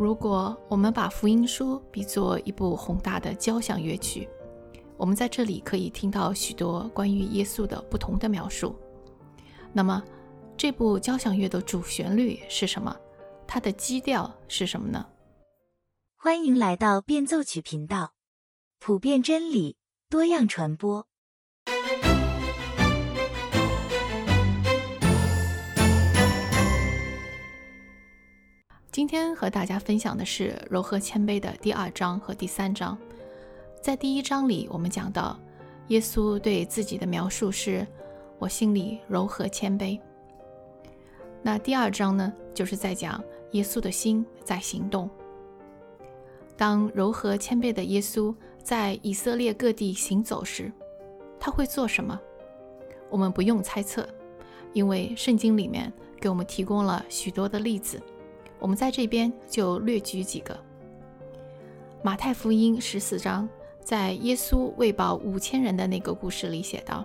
如果我们把福音书比作一部宏大的交响乐曲，我们在这里可以听到许多关于耶稣的不同的描述。那么，这部交响乐的主旋律是什么？它的基调是什么呢？欢迎来到变奏曲频道，普遍真理，多样传播。今天和大家分享的是柔和谦卑的第二章和第三章。在第一章里，我们讲到耶稣对自己的描述是“我心里柔和谦卑”。那第二章呢，就是在讲耶稣的心在行动。当柔和谦卑的耶稣在以色列各地行走时，他会做什么？我们不用猜测，因为圣经里面给我们提供了许多的例子。我们在这边就略举几个。马太福音十四章，在耶稣喂饱五千人的那个故事里写道：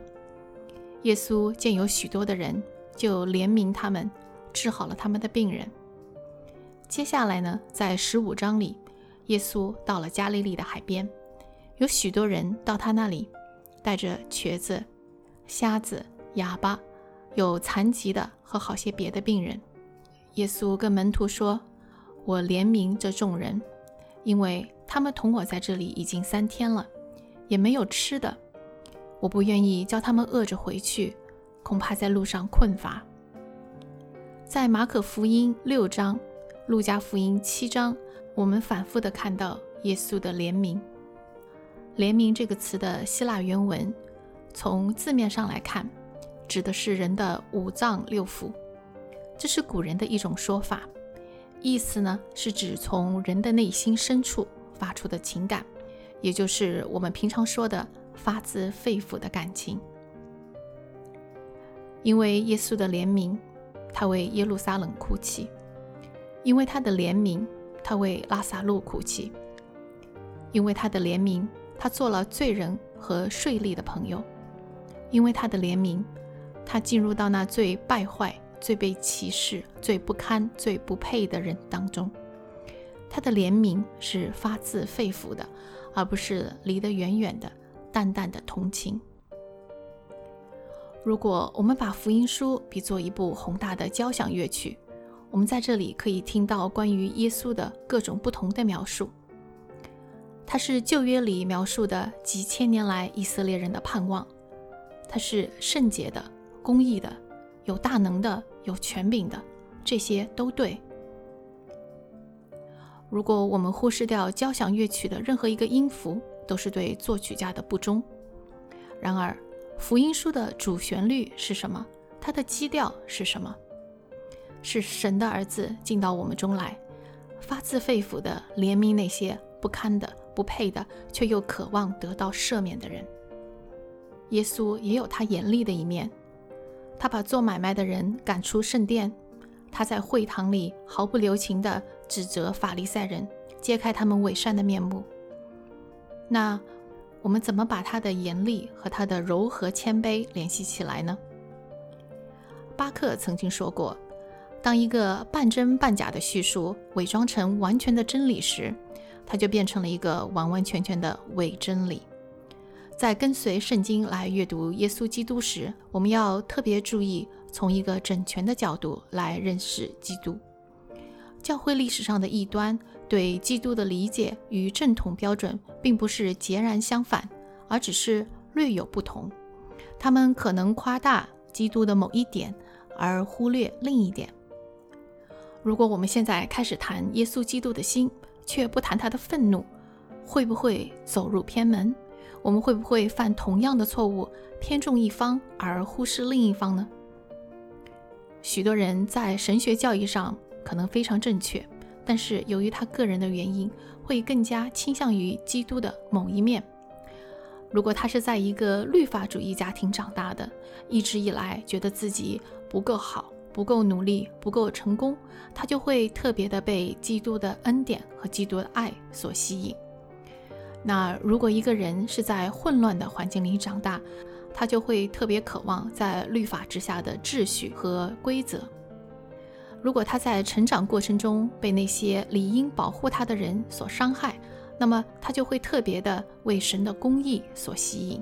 耶稣见有许多的人，就怜悯他们，治好了他们的病人。接下来呢，在十五章里，耶稣到了加利利的海边，有许多人到他那里，带着瘸子、瞎子、哑巴，有残疾的和好些别的病人。耶稣跟门徒说：“我怜悯这众人，因为他们同我在这里已经三天了，也没有吃的。我不愿意叫他们饿着回去，恐怕在路上困乏。”在马可福音六章、路加福音七章，我们反复的看到耶稣的怜悯。怜悯这个词的希腊原文，从字面上来看，指的是人的五脏六腑。这是古人的一种说法，意思呢是指从人的内心深处发出的情感，也就是我们平常说的发自肺腑的感情。因为耶稣的怜悯，他为耶路撒冷哭泣；因为他的怜悯，他为拉萨路哭泣；因为他的怜悯，他做了罪人和税吏的朋友；因为他的怜悯，他进入到那最败坏。最被歧视、最不堪、最不配的人当中，他的怜悯是发自肺腑的，而不是离得远远的、淡淡的同情。如果我们把福音书比作一部宏大的交响乐曲，我们在这里可以听到关于耶稣的各种不同的描述。他是旧约里描述的几千年来以色列人的盼望，他是圣洁的、公义的、有大能的。有权柄的，这些都对。如果我们忽视掉交响乐曲的任何一个音符，都是对作曲家的不忠。然而，福音书的主旋律是什么？它的基调是什么？是神的儿子进到我们中来，发自肺腑的怜悯那些不堪的、不配的，却又渴望得到赦免的人。耶稣也有他严厉的一面。他把做买卖的人赶出圣殿，他在会堂里毫不留情地指责法利赛人，揭开他们伪善的面目。那我们怎么把他的严厉和他的柔和谦卑联系起来呢？巴克曾经说过，当一个半真半假的叙述伪装成完全的真理时，它就变成了一个完完全全的伪真理。在跟随圣经来阅读耶稣基督时，我们要特别注意从一个整全的角度来认识基督。教会历史上的异端对基督的理解与正统标准并不是截然相反，而只是略有不同。他们可能夸大基督的某一点，而忽略另一点。如果我们现在开始谈耶稣基督的心，却不谈他的愤怒，会不会走入偏门？我们会不会犯同样的错误，偏重一方而忽视另一方呢？许多人在神学教义上可能非常正确，但是由于他个人的原因，会更加倾向于基督的某一面。如果他是在一个律法主义家庭长大的，一直以来觉得自己不够好、不够努力、不够成功，他就会特别的被基督的恩典和基督的爱所吸引。那如果一个人是在混乱的环境里长大，他就会特别渴望在律法之下的秩序和规则。如果他在成长过程中被那些理应保护他的人所伤害，那么他就会特别的为神的公义所吸引。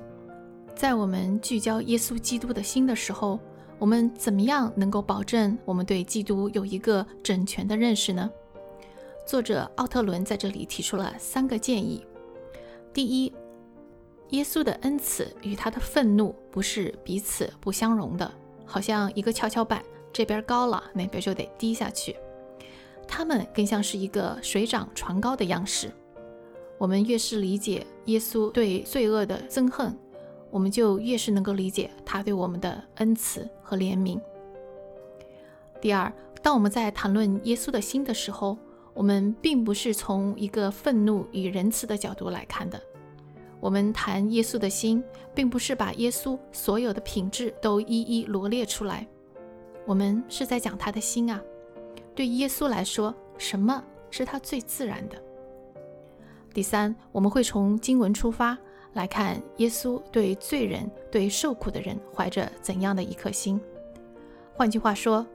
在我们聚焦耶稣基督的心的时候，我们怎么样能够保证我们对基督有一个整全的认识呢？作者奥特伦在这里提出了三个建议：第一，耶稣的恩慈与他的愤怒不是彼此不相容的，好像一个跷跷板。这边高了，那边就得低下去。他们更像是一个水涨船高的样式。我们越是理解耶稣对罪恶的憎恨，我们就越是能够理解他对我们的恩慈和怜悯。第二，当我们在谈论耶稣的心的时候，我们并不是从一个愤怒与仁慈的角度来看的。我们谈耶稣的心，并不是把耶稣所有的品质都一一罗列出来。我们是在讲他的心啊。对耶稣来说，什么是他最自然的？第三，我们会从经文出发来看耶稣对罪人、对受苦的人怀着怎样的一颗心。换句话说，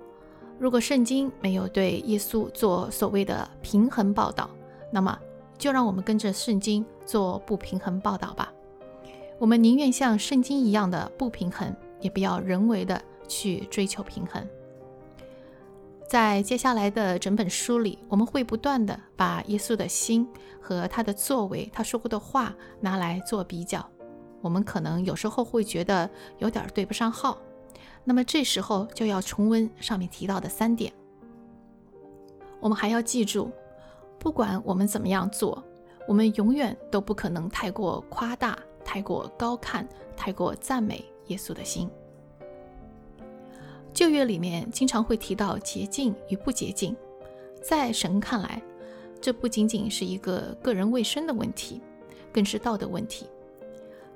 如果圣经没有对耶稣做所谓的平衡报道，那么就让我们跟着圣经做不平衡报道吧。我们宁愿像圣经一样的不平衡，也不要人为的。去追求平衡。在接下来的整本书里，我们会不断的把耶稣的心和他的作为、他说过的话拿来做比较。我们可能有时候会觉得有点对不上号，那么这时候就要重温上面提到的三点。我们还要记住，不管我们怎么样做，我们永远都不可能太过夸大、太过高看、太过赞美耶稣的心。旧约里面经常会提到洁净与不洁净，在神看来，这不仅仅是一个个人卫生的问题，更是道德问题。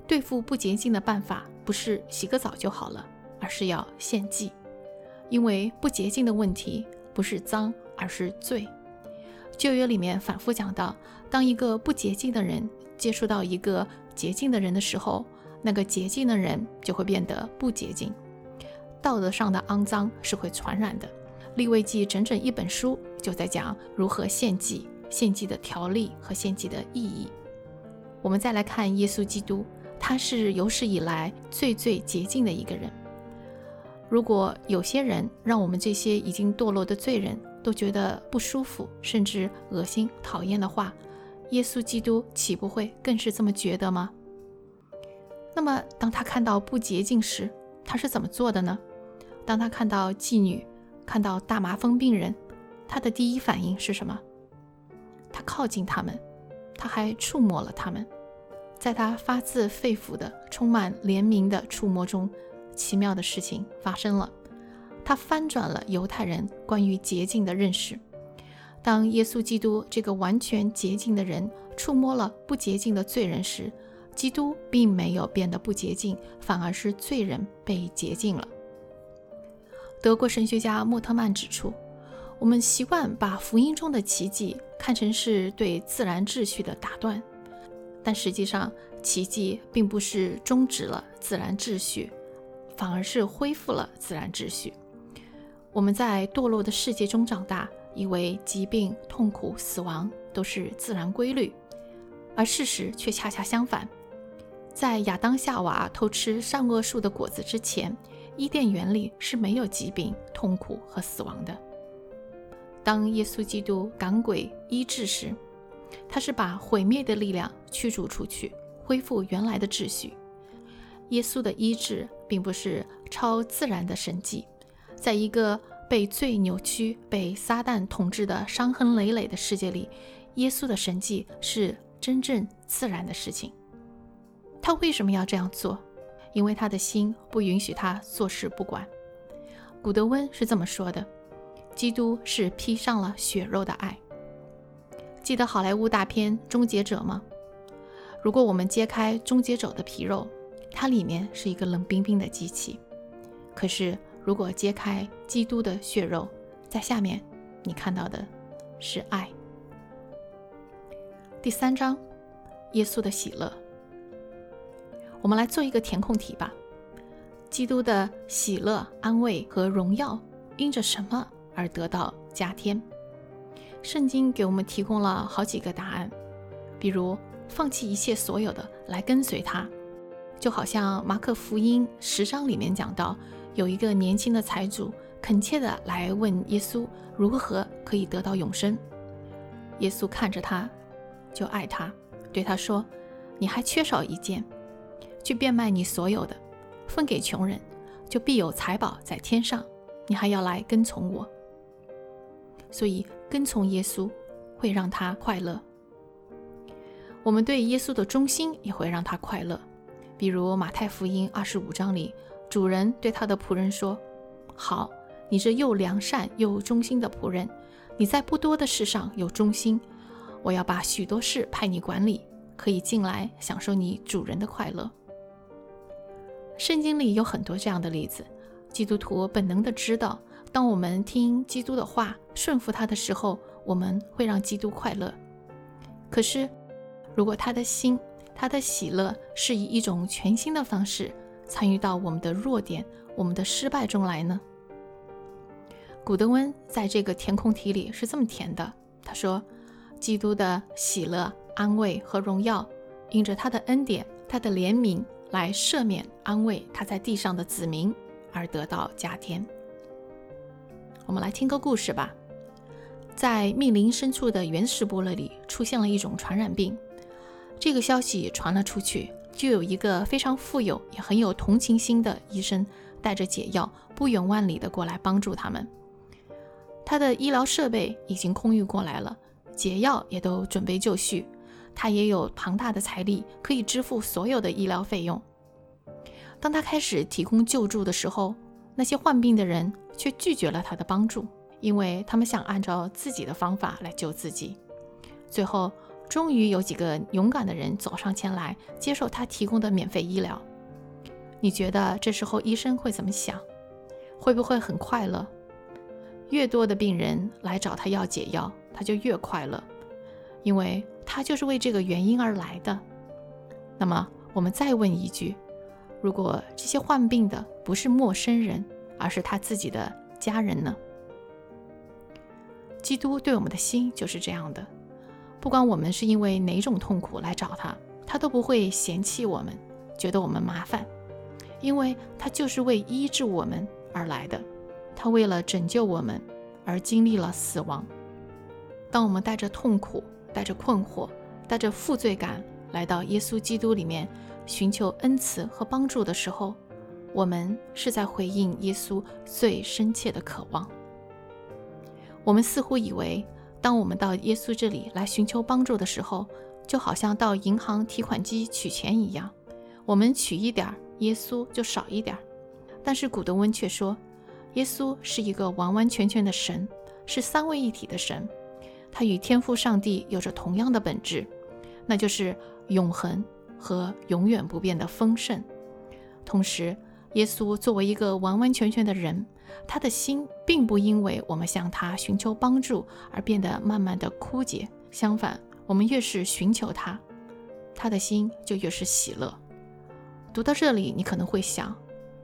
对付不洁净的办法不是洗个澡就好了，而是要献祭，因为不洁净的问题不是脏，而是罪。旧约里面反复讲到，当一个不洁净的人接触到一个洁净的人的时候，那个洁净的人就会变得不洁净。道德上的肮脏是会传染的。利未记整整一本书就在讲如何献祭、献祭的条例和献祭的意义。我们再来看耶稣基督，他是有史以来最最洁净的一个人。如果有些人让我们这些已经堕落的罪人都觉得不舒服，甚至恶心、讨厌的话，耶稣基督岂不会更是这么觉得吗？那么，当他看到不洁净时，他是怎么做的呢？当他看到妓女，看到大麻风病人，他的第一反应是什么？他靠近他们，他还触摸了他们。在他发自肺腑的、充满怜悯的触摸中，奇妙的事情发生了。他翻转了犹太人关于洁净的认识。当耶稣基督这个完全洁净的人触摸了不洁净的罪人时，基督并没有变得不洁净，反而是罪人被洁净了。德国神学家莫特曼指出，我们习惯把福音中的奇迹看成是对自然秩序的打断，但实际上，奇迹并不是终止了自然秩序，反而是恢复了自然秩序。我们在堕落的世界中长大，以为疾病、痛苦、死亡都是自然规律，而事实却恰恰相反。在亚当夏娃偷吃善恶树的果子之前，伊甸园里是没有疾病、痛苦和死亡的。当耶稣基督赶鬼医治时，他是把毁灭的力量驱逐出去，恢复原来的秩序。耶稣的医治并不是超自然的神迹，在一个被罪扭曲、被撒旦统治的伤痕累累的世界里，耶稣的神迹是真正自然的事情。他为什么要这样做？因为他的心不允许他坐视不管。古德温是这么说的：“基督是披上了血肉的爱。”记得好莱坞大片《终结者》吗？如果我们揭开终结者的皮肉，它里面是一个冷冰冰的机器。可是如果揭开基督的血肉，在下面你看到的是爱。第三章，耶稣的喜乐。我们来做一个填空题吧。基督的喜乐、安慰和荣耀因着什么而得到加添。圣经给我们提供了好几个答案，比如放弃一切所有的来跟随他，就好像马可福音十章里面讲到，有一个年轻的财主恳切的来问耶稣如何可以得到永生。耶稣看着他，就爱他，对他说：“你还缺少一件，去变卖你所有的，分给穷人，就必有财宝在天上。你还要来跟从我。”所以。跟从耶稣会让他快乐，我们对耶稣的忠心也会让他快乐。比如马太福音二十五章里，主人对他的仆人说：“好，你这又良善又忠心的仆人，你在不多的事上有忠心，我要把许多事派你管理，可以进来享受你主人的快乐。”圣经里有很多这样的例子，基督徒本能的知道。当我们听基督的话，顺服他的时候，我们会让基督快乐。可是，如果他的心、他的喜乐是以一种全新的方式参与到我们的弱点、我们的失败中来呢？古德温在这个填空题里是这么填的：他说，基督的喜乐、安慰和荣耀，因着他的恩典、他的怜悯来赦免、安慰他在地上的子民，而得到加添。我们来听个故事吧。在密林深处的原始部落里，出现了一种传染病。这个消息传了出去，就有一个非常富有也很有同情心的医生，带着解药，不远万里的过来帮助他们。他的医疗设备已经空运过来了，解药也都准备就绪，他也有庞大的财力，可以支付所有的医疗费用。当他开始提供救助的时候，那些患病的人。却拒绝了他的帮助，因为他们想按照自己的方法来救自己。最后，终于有几个勇敢的人走上前来，接受他提供的免费医疗。你觉得这时候医生会怎么想？会不会很快乐？越多的病人来找他要解药，他就越快乐，因为他就是为这个原因而来的。那么，我们再问一句：如果这些患病的不是陌生人？而是他自己的家人呢？基督对我们的心就是这样的，不管我们是因为哪种痛苦来找他，他都不会嫌弃我们，觉得我们麻烦，因为他就是为医治我们而来的，他为了拯救我们而经历了死亡。当我们带着痛苦、带着困惑、带着负罪感来到耶稣基督里面寻求恩慈和帮助的时候，我们是在回应耶稣最深切的渴望。我们似乎以为，当我们到耶稣这里来寻求帮助的时候，就好像到银行提款机取钱一样，我们取一点儿，耶稣就少一点儿。但是古德温却说，耶稣是一个完完全全的神，是三位一体的神，他与天父上帝有着同样的本质，那就是永恒和永远不变的丰盛，同时。耶稣作为一个完完全全的人，他的心并不因为我们向他寻求帮助而变得慢慢的枯竭。相反，我们越是寻求他，他的心就越是喜乐。读到这里，你可能会想，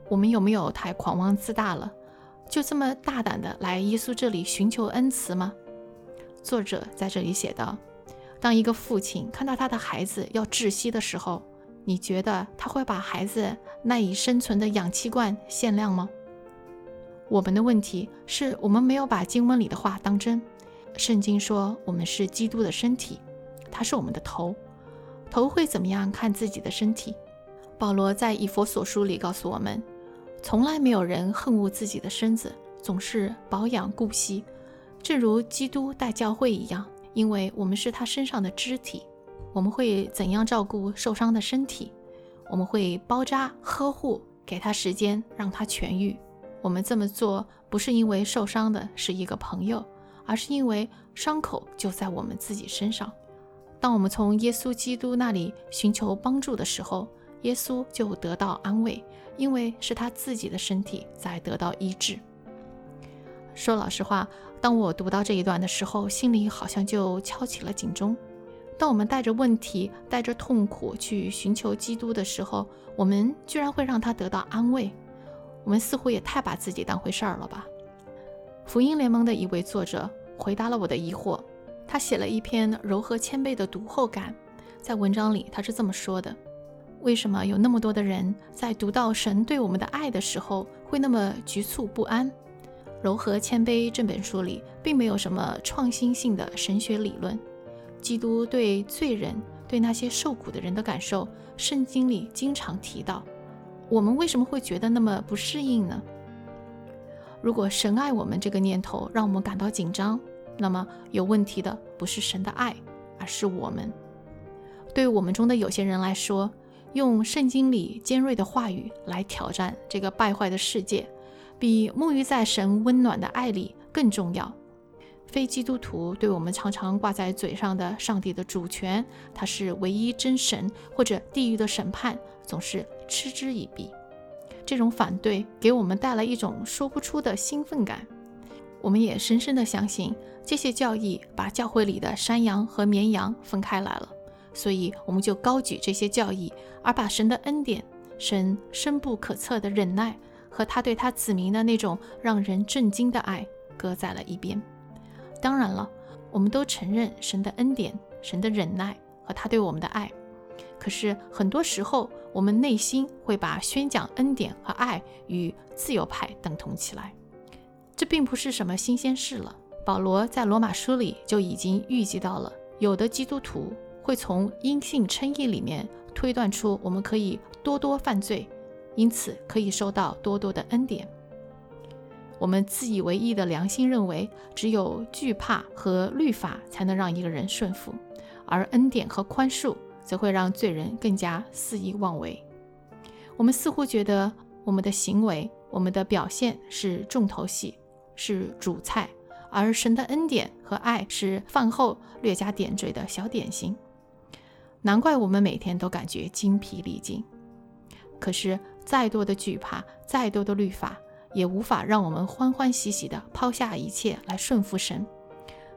我们有没有太狂妄自大了？就这么大胆的来耶稣这里寻求恩慈吗？作者在这里写道：当一个父亲看到他的孩子要窒息的时候。你觉得他会把孩子赖以生存的氧气罐限量吗？我们的问题是我们没有把经文里的话当真。圣经说我们是基督的身体，他是我们的头，头会怎么样看自己的身体？保罗在以佛所书里告诉我们，从来没有人恨恶自己的身子，总是保养顾惜，正如基督待教会一样，因为我们是他身上的肢体。我们会怎样照顾受伤的身体？我们会包扎、呵护，给他时间让他痊愈。我们这么做不是因为受伤的是一个朋友，而是因为伤口就在我们自己身上。当我们从耶稣基督那里寻求帮助的时候，耶稣就得到安慰，因为是他自己的身体在得到医治。说老实话，当我读到这一段的时候，心里好像就敲起了警钟。当我们带着问题、带着痛苦去寻求基督的时候，我们居然会让他得到安慰。我们似乎也太把自己当回事儿了吧？福音联盟的一位作者回答了我的疑惑，他写了一篇柔和谦卑的读后感，在文章里他是这么说的：为什么有那么多的人在读到神对我们的爱的时候会那么局促不安？柔和谦卑这本书里并没有什么创新性的神学理论，基督对罪人、对那些受苦的人的感受，圣经里经常提到。我们为什么会觉得那么不适应呢？如果神爱我们这个念头让我们感到紧张，那么有问题的不是神的爱，而是我们。对我们中的有些人来说，用圣经里尖锐的话语来挑战这个败坏的世界，比沐浴在神温暖的爱里更重要。非基督徒对我们常常挂在嘴上的上帝的主权，他是唯一真神，或者地狱的审判，总是嗤之以鼻。这种反对给我们带来一种说不出的兴奋感。我们也深深的相信，这些教义把教会里的山羊和绵羊分开来了，所以我们就高举这些教义，而把神的恩典、神深不可测的忍耐和他对他子民的那种让人震惊的爱搁在了一边。当然了，我们都承认神的恩典、神的忍耐和他对我们的爱。可是很多时候，我们内心会把宣讲恩典和爱与自由派等同起来。这并不是什么新鲜事了。保罗在罗马书里就已经预计到了，有的基督徒会从因信称义里面推断出我们可以多多犯罪，因此可以收到多多的恩典。我们自以为意的良心认为，只有惧怕和律法才能让一个人顺服，而恩典和宽恕则会让罪人更加肆意妄为。我们似乎觉得我们的行为、我们的表现是重头戏，是主菜，而神的恩典和爱是饭后略加点缀的小点心。难怪我们每天都感觉精疲力尽。可是，再多的惧怕，再多的律法。也无法让我们欢欢喜喜地抛下一切来顺服神，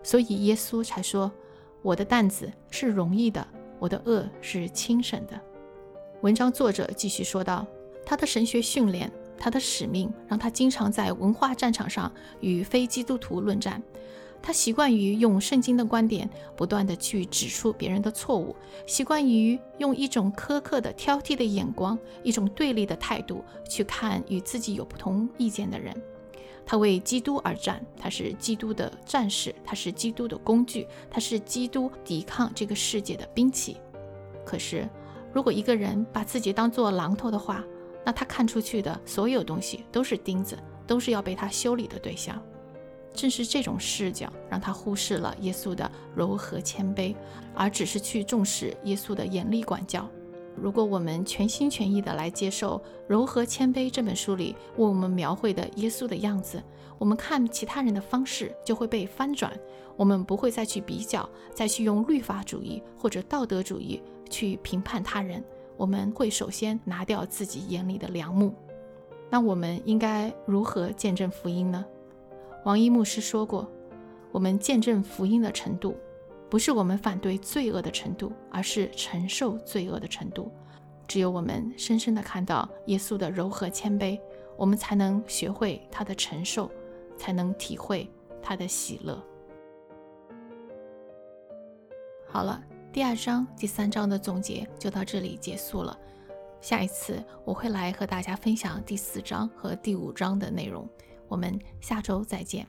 所以耶稣才说：“我的担子是容易的，我的恶是轻省的。”文章作者继续说道：“他的神学训练，他的使命，让他经常在文化战场上与非基督徒论战。”他习惯于用圣经的观点不断地去指出别人的错误，习惯于用一种苛刻的、挑剔的眼光，一种对立的态度去看与自己有不同意见的人。他为基督而战，他是基督的战士，他是基督的工具，他是基督抵抗这个世界的兵器。可是，如果一个人把自己当做榔头的话，那他看出去的所有东西都是钉子，都是要被他修理的对象。正是这种视角，让他忽视了耶稣的柔和谦卑，而只是去重视耶稣的严厉管教。如果我们全心全意地来接受《柔和谦卑》这本书里为我们描绘的耶稣的样子，我们看其他人的方式就会被翻转。我们不会再去比较，再去用律法主义或者道德主义去评判他人。我们会首先拿掉自己眼里的良木。那我们应该如何见证福音呢？王一牧师说过：“我们见证福音的程度，不是我们反对罪恶的程度，而是承受罪恶的程度。只有我们深深地看到耶稣的柔和谦卑，我们才能学会他的承受，才能体会他的喜乐。”好了，第二章、第三章的总结就到这里结束了。下一次我会来和大家分享第四章和第五章的内容。我们下周再见。